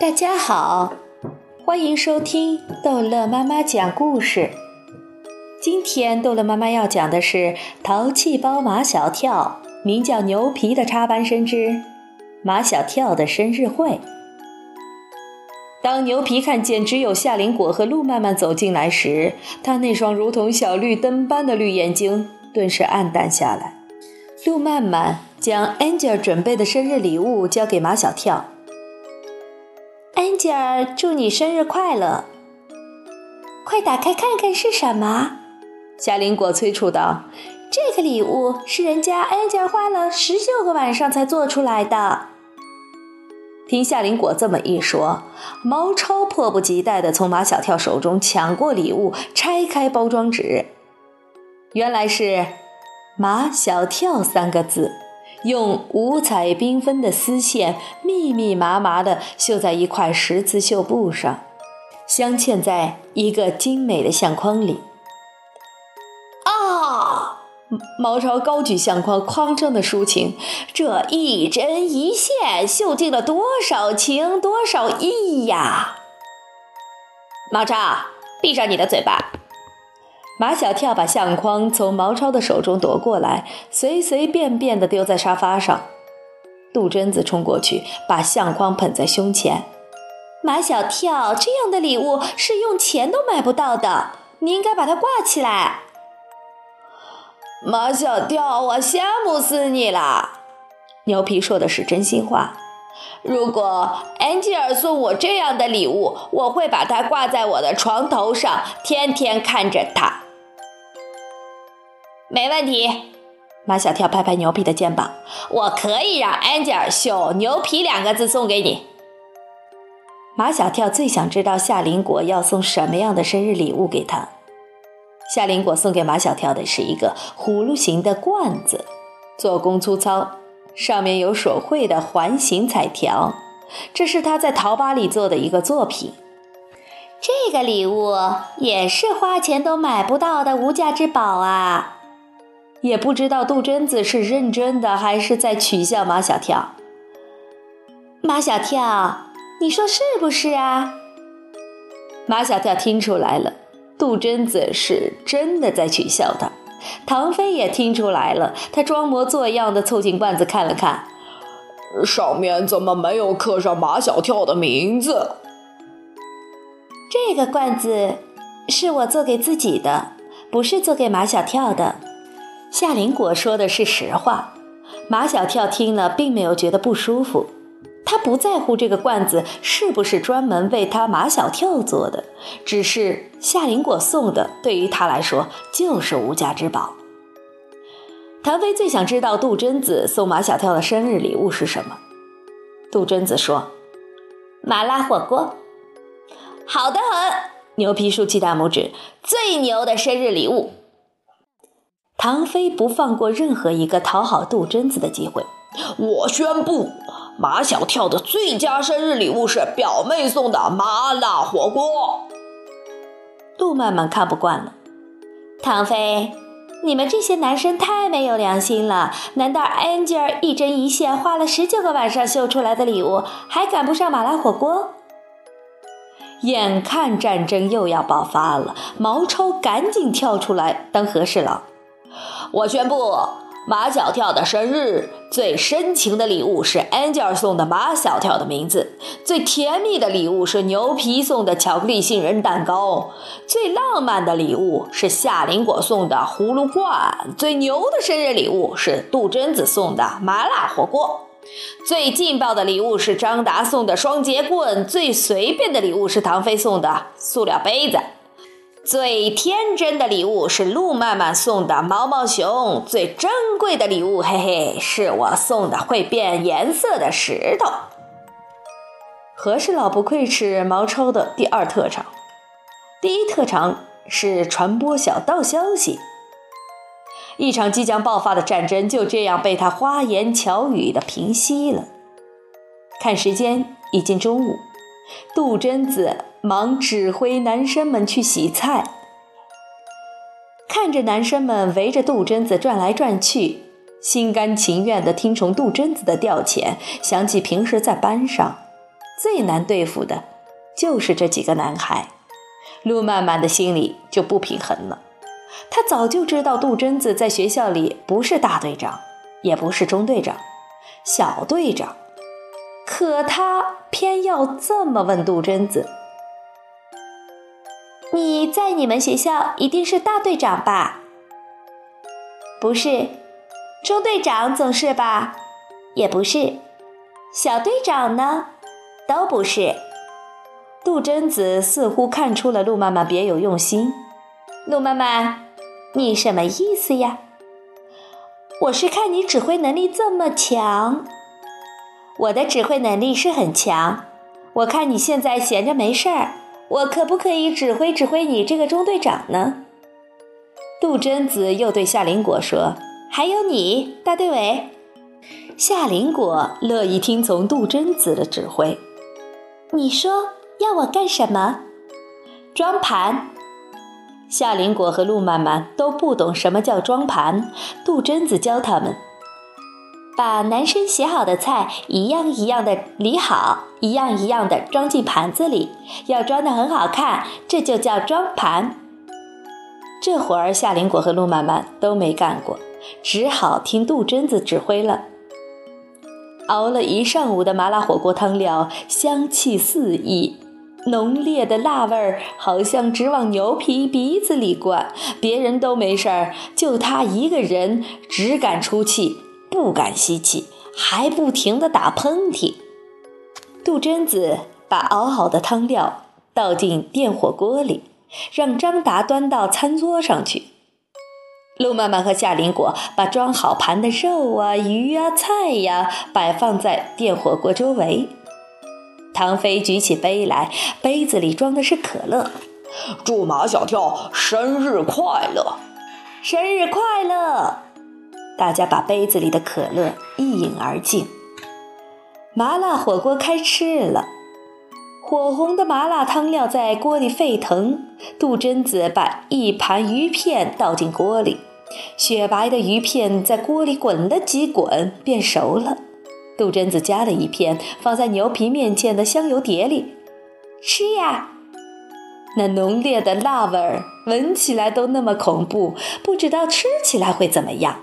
大家好，欢迎收听逗乐妈妈讲故事。今天逗乐妈妈要讲的是《淘气包马小跳》，名叫牛皮的插班生之马小跳的生日会。当牛皮看见只有夏林果和路曼曼走进来时，他那双如同小绿灯般的绿眼睛顿时暗淡下来。路曼曼将 Angel 准备的生日礼物交给马小跳。Angel，祝你生日快乐！快打开看看是什么？夏林果催促道：“这个礼物是人家安家花了十九个晚上才做出来的。”听夏林果这么一说，毛超迫不及待地从马小跳手中抢过礼物，拆开包装纸，原来是“马小跳”三个字。用五彩缤纷的丝线密密麻麻地绣在一块十字绣布上，镶嵌在一个精美的相框里。啊！毛超高举相框，夸张地抒情：“这一针一线绣尽了多少情，多少意呀！”毛超，闭上你的嘴巴。马小跳把相框从毛超的手中夺过来，随随便便地丢在沙发上。杜真子冲过去，把相框捧在胸前。马小跳，这样的礼物是用钱都买不到的，你应该把它挂起来。马小跳，我羡慕死你了。牛皮说的是真心话。如果安吉尔送我这样的礼物，我会把它挂在我的床头上，天天看着它。没问题，马小跳拍拍牛皮的肩膀，我可以让安吉尔绣“牛皮”两个字送给你。马小跳最想知道夏林果要送什么样的生日礼物给他。夏林果送给马小跳的是一个葫芦形的罐子，做工粗糙，上面有手绘的环形彩条，这是他在淘吧里做的一个作品。这个礼物也是花钱都买不到的无价之宝啊！也不知道杜真子是认真的还是在取笑马小跳。马小跳，你说是不是啊？马小跳听出来了，杜真子是真的在取笑他。唐飞也听出来了，他装模作样的凑近罐子看了看，上面怎么没有刻上马小跳的名字？这个罐子是我做给自己的，不是做给马小跳的。夏林果说的是实话，马小跳听了并没有觉得不舒服，他不在乎这个罐子是不是专门为他马小跳做的，只是夏林果送的，对于他来说就是无价之宝。谭飞最想知道杜真子送马小跳的生日礼物是什么。杜真子说：“麻辣火锅。”好的很，牛皮竖起大拇指，最牛的生日礼物。唐飞不放过任何一个讨好杜真子的机会。我宣布，马小跳的最佳生日礼物是表妹送的麻辣火锅。杜曼曼看不惯了，唐飞，你们这些男生太没有良心了！难道 Angel 一针一线花了十九个晚上绣出来的礼物还赶不上麻辣火锅？眼看战争又要爆发了，毛超赶紧跳出来当和事佬。我宣布，马小跳的生日最深情的礼物是 Angel 送的马小跳的名字，最甜蜜的礼物是牛皮送的巧克力杏仁蛋糕，最浪漫的礼物是夏林果送的葫芦罐，最牛的生日礼物是杜真子送的麻辣火锅，最劲爆的礼物是张达送的双节棍，最随便的礼物是唐飞送的塑料杯子。最天真的礼物是路曼曼送的毛毛熊，最珍贵的礼物，嘿嘿，是我送的会变颜色的石头。和事佬不愧是毛超的第二特长，第一特长是传播小道消息。一场即将爆发的战争就这样被他花言巧语的平息了。看时间，已经中午。杜真子忙指挥男生们去洗菜，看着男生们围着杜真子转来转去，心甘情愿地听从杜真子的调遣，想起平时在班上，最难对付的就是这几个男孩。陆曼曼的心里就不平衡了。他早就知道杜真子在学校里不是大队长，也不是中队长，小队长，可他偏要这么问杜真子：“你在你们学校一定是大队长吧？”“不是。”“中队长总是吧？”“也不是。”“小队长呢？”“都不是。”杜真子似乎看出了陆妈妈别有用心。陆妈妈。你什么意思呀？我是看你指挥能力这么强，我的指挥能力是很强。我看你现在闲着没事儿，我可不可以指挥指挥你这个中队长呢？杜真子又对夏林果说：“还有你，大队委。”夏林果乐意听从杜真子的指挥。你说要我干什么？装盘。夏林果和陆曼曼都不懂什么叫装盘，杜真子教他们：把男生写好的菜一样一样的理好，一样一样的装进盘子里，要装的很好看，这就叫装盘。这会儿夏林果和陆曼曼都没干过，只好听杜真子指挥了。熬了一上午的麻辣火锅汤料，香气四溢。浓烈的辣味儿好像直往牛皮鼻子里灌，别人都没事儿，就他一个人只敢出气，不敢吸气，还不停地打喷嚏。杜真子把熬好的汤料倒进电火锅里，让张达端到餐桌上去。陆曼曼和夏林果把装好盘的肉啊、鱼啊、菜呀摆放在电火锅周围。唐飞举起杯来，杯子里装的是可乐。祝马小跳生日快乐！生日快乐！大家把杯子里的可乐一饮而尽。麻辣火锅开吃了，火红的麻辣汤料在锅里沸腾。杜真子把一盘鱼片倒进锅里，雪白的鱼片在锅里滚了几滚，变熟了。杜真子夹了一片，放在牛皮面前的香油碟里，吃呀！那浓烈的辣味儿，闻起来都那么恐怖，不知道吃起来会怎么样。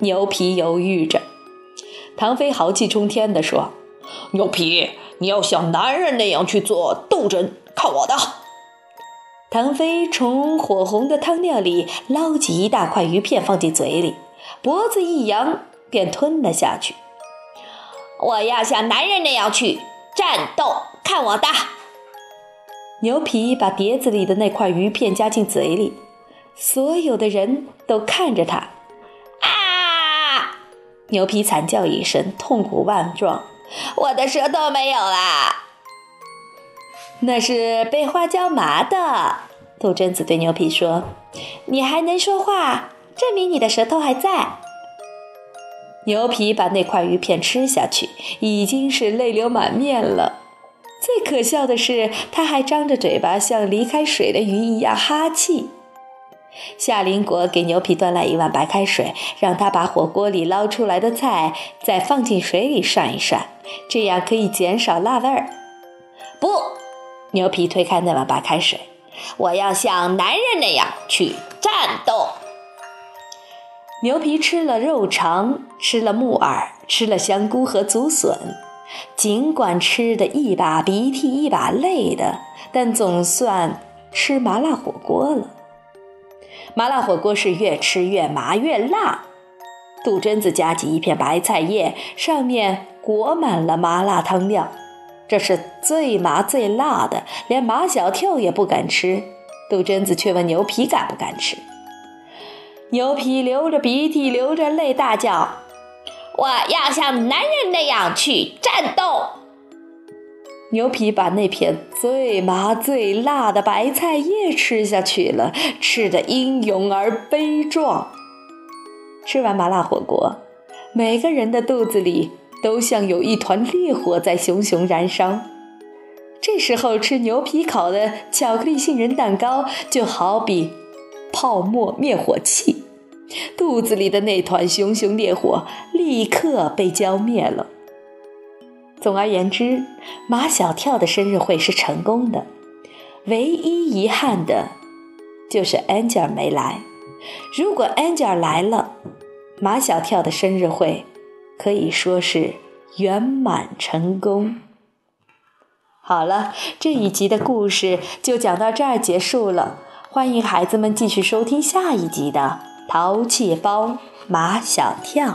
牛皮犹豫着，唐飞豪气冲天地说：“牛皮，你要像男人那样去做斗争，看我的！”唐飞从火红的汤料里捞起一大块鱼片，放进嘴里，脖子一扬，便吞了下去。我要像男人那样去战斗，看我的！牛皮把碟子里的那块鱼片夹进嘴里，所有的人都看着他。牛皮惨叫一声，痛苦万状。我的舌头没有啦！那是被花椒麻的。杜真子对牛皮说：“你还能说话，证明你的舌头还在。”牛皮把那块鱼片吃下去，已经是泪流满面了。最可笑的是，他还张着嘴巴，像离开水的鱼一样哈气。夏林果给牛皮端来一碗白开水，让他把火锅里捞出来的菜再放进水里涮一涮，这样可以减少辣味儿。不，牛皮推开那碗白开水，我要像男人那样去战斗。牛皮吃了肉肠，吃了木耳，吃了香菇和竹笋，尽管吃的一把鼻涕一把泪的，但总算吃麻辣火锅了。麻辣火锅是越吃越麻越辣。杜真子夹起一片白菜叶，上面裹满了麻辣汤料，这是最麻最辣的，连马小跳也不敢吃。杜真子却问牛皮敢不敢吃。牛皮流着鼻涕，流着泪，大叫：“我要像男人那样去战斗！”牛皮把那片最麻最辣的白菜叶吃下去了，吃得英勇而悲壮。吃完麻辣火锅，每个人的肚子里都像有一团烈火在熊熊燃烧。这时候吃牛皮烤的巧克力杏仁蛋糕，就好比泡沫灭火器。肚子里的那团熊熊烈火立刻被浇灭了。总而言之，马小跳的生日会是成功的，唯一遗憾的，就是 Angel 没来。如果 Angel 来了，马小跳的生日会可以说是圆满成功。好了，这一集的故事就讲到这儿结束了。欢迎孩子们继续收听下一集的《淘气包马小跳》。